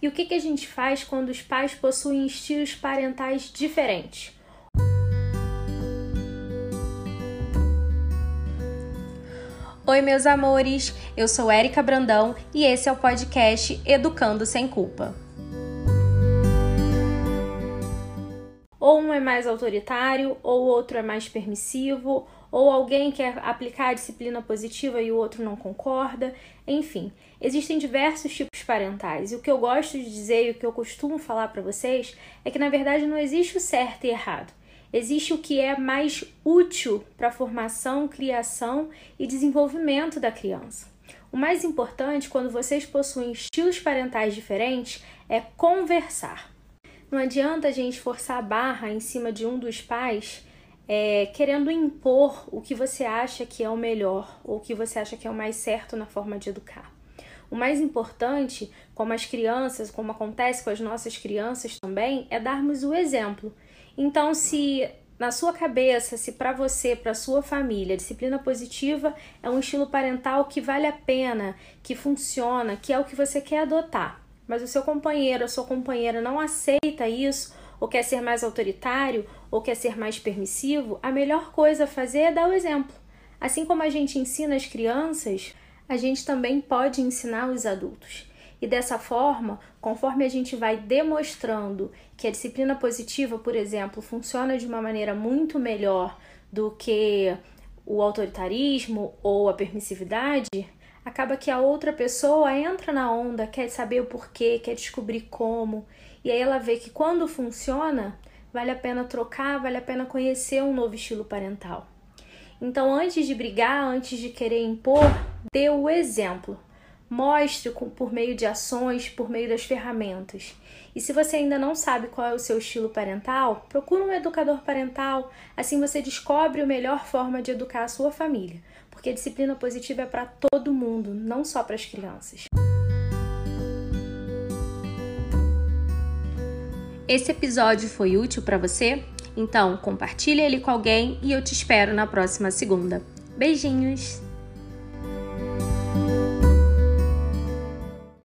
E o que, que a gente faz quando os pais possuem estilos parentais diferentes? Oi, meus amores, eu sou Érica Brandão e esse é o podcast Educando Sem Culpa. Ou um é mais autoritário, ou o outro é mais permissivo, ou alguém quer aplicar a disciplina positiva e o outro não concorda. Enfim, existem diversos tipos parentais. E o que eu gosto de dizer e o que eu costumo falar para vocês é que na verdade não existe o certo e errado. Existe o que é mais útil para a formação, criação e desenvolvimento da criança. O mais importante quando vocês possuem estilos parentais diferentes é conversar. Não adianta a gente forçar a barra em cima de um dos pais é, querendo impor o que você acha que é o melhor ou o que você acha que é o mais certo na forma de educar. O mais importante, como as crianças, como acontece com as nossas crianças também, é darmos o exemplo. Então, se na sua cabeça, se para você, para sua família, disciplina positiva é um estilo parental que vale a pena, que funciona, que é o que você quer adotar, mas o seu companheiro, a sua companheira não aceita isso ou quer ser mais autoritário, ou quer ser mais permissivo, a melhor coisa a fazer é dar o exemplo. Assim como a gente ensina as crianças, a gente também pode ensinar os adultos. E dessa forma, conforme a gente vai demonstrando que a disciplina positiva, por exemplo, funciona de uma maneira muito melhor do que o autoritarismo ou a permissividade, acaba que a outra pessoa entra na onda, quer saber o porquê, quer descobrir como, e aí ela vê que quando funciona, vale a pena trocar, vale a pena conhecer um novo estilo parental. Então, antes de brigar, antes de querer impor, dê o exemplo. Mostre por meio de ações, por meio das ferramentas. E se você ainda não sabe qual é o seu estilo parental, procure um educador parental. Assim você descobre a melhor forma de educar a sua família. Porque a disciplina positiva é para todo mundo, não só para as crianças. Esse episódio foi útil para você? Então compartilhe ele com alguém e eu te espero na próxima segunda. Beijinhos!